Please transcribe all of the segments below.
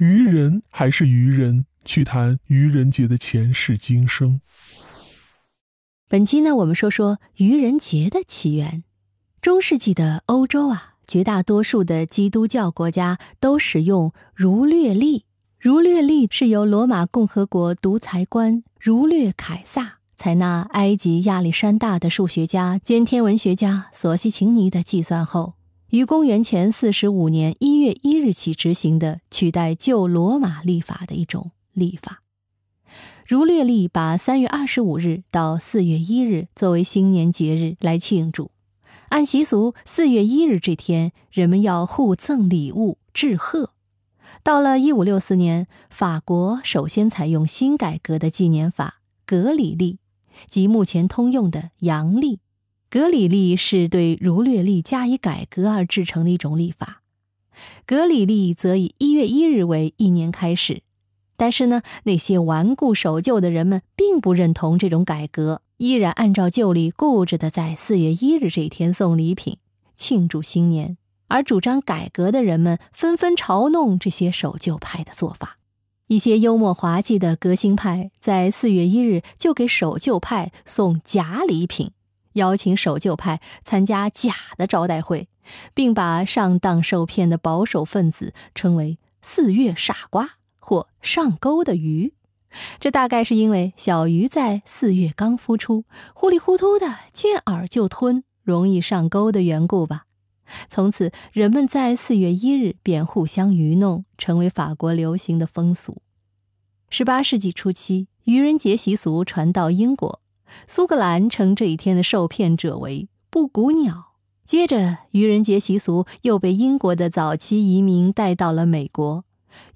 愚人还是愚人？去谈愚人节的前世今生。本期呢，我们说说愚人节的起源。中世纪的欧洲啊，绝大多数的基督教国家都使用儒略历。儒略历是由罗马共和国独裁官儒略凯撒采纳埃及亚历山大的数学家兼天文学家索西琴尼的计算后。于公元前四十五年一月一日起执行的，取代旧罗马历法的一种历法。儒略历把三月二十五日到四月一日作为新年节日来庆祝。按习俗，四月一日这天，人们要互赠礼物、致贺。到了一五六四年，法国首先采用新改革的纪年法——格里历，即目前通用的阳历。格里历是对儒略历加以改革而制成的一种历法，格里历则以一月一日为一年开始。但是呢，那些顽固守旧的人们并不认同这种改革，依然按照旧历固执的在四月一日这一天送礼品庆祝新年。而主张改革的人们纷纷嘲弄这些守旧派的做法。一些幽默滑稽的革新派在四月一日就给守旧派送假礼品。邀请守旧派参加假的招待会，并把上当受骗的保守分子称为“四月傻瓜”或“上钩的鱼”。这大概是因为小鱼在四月刚孵出，糊里糊涂的见饵就吞，容易上钩的缘故吧。从此，人们在四月一日便互相愚弄，成为法国流行的风俗。十八世纪初期，愚人节习俗传到英国。苏格兰称这一天的受骗者为布谷鸟。接着，愚人节习俗又被英国的早期移民带到了美国。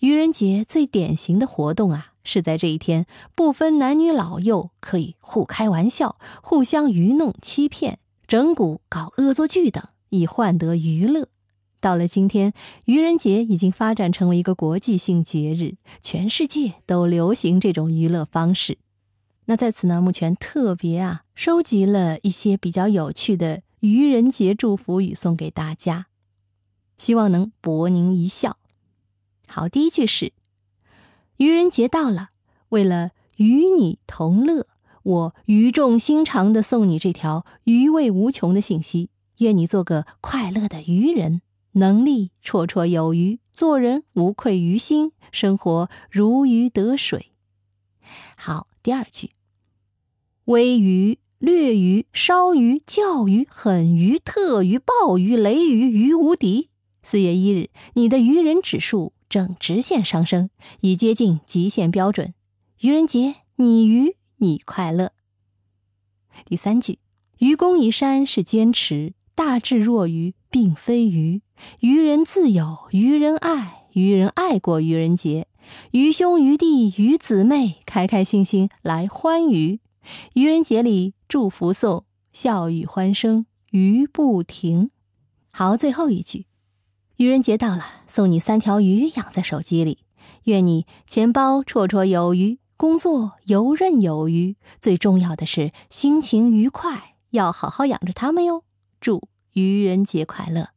愚人节最典型的活动啊，是在这一天，不分男女老幼，可以互开玩笑、互相愚弄、欺骗、整蛊、搞恶作剧等，以换得娱乐。到了今天，愚人节已经发展成为一个国际性节日，全世界都流行这种娱乐方式。那在此呢，目前特别啊，收集了一些比较有趣的愚人节祝福语送给大家，希望能博您一笑。好，第一句是：愚人节到了，为了与你同乐，我语重心长的送你这条余味无穷的信息，愿你做个快乐的愚人，能力绰绰有余，做人无愧于心，生活如鱼得水。好。第二句，微鱼、略鱼、烧鱼、教鱼、狠鱼、特鱼、暴鱼、雷鱼，鱼无敌。四月一日，你的愚人指数正直线上升，已接近极限标准。愚人节，你愚你快乐。第三句，愚公移山是坚持，大智若愚并非愚。愚人自有愚人爱，愚人爱过愚人节。愚兄愚弟愚姊妹，开开心心来欢愉。愚人节里祝福送，笑语欢声，鱼不停。好，最后一句，愚人节到了，送你三条鱼养在手机里，愿你钱包绰绰有余，工作游刃有余，最重要的是心情愉快，要好好养着它们哟。祝愚人节快乐！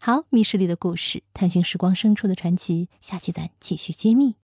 好，密室里的故事，探寻时光深处的传奇。下期咱继续揭秘。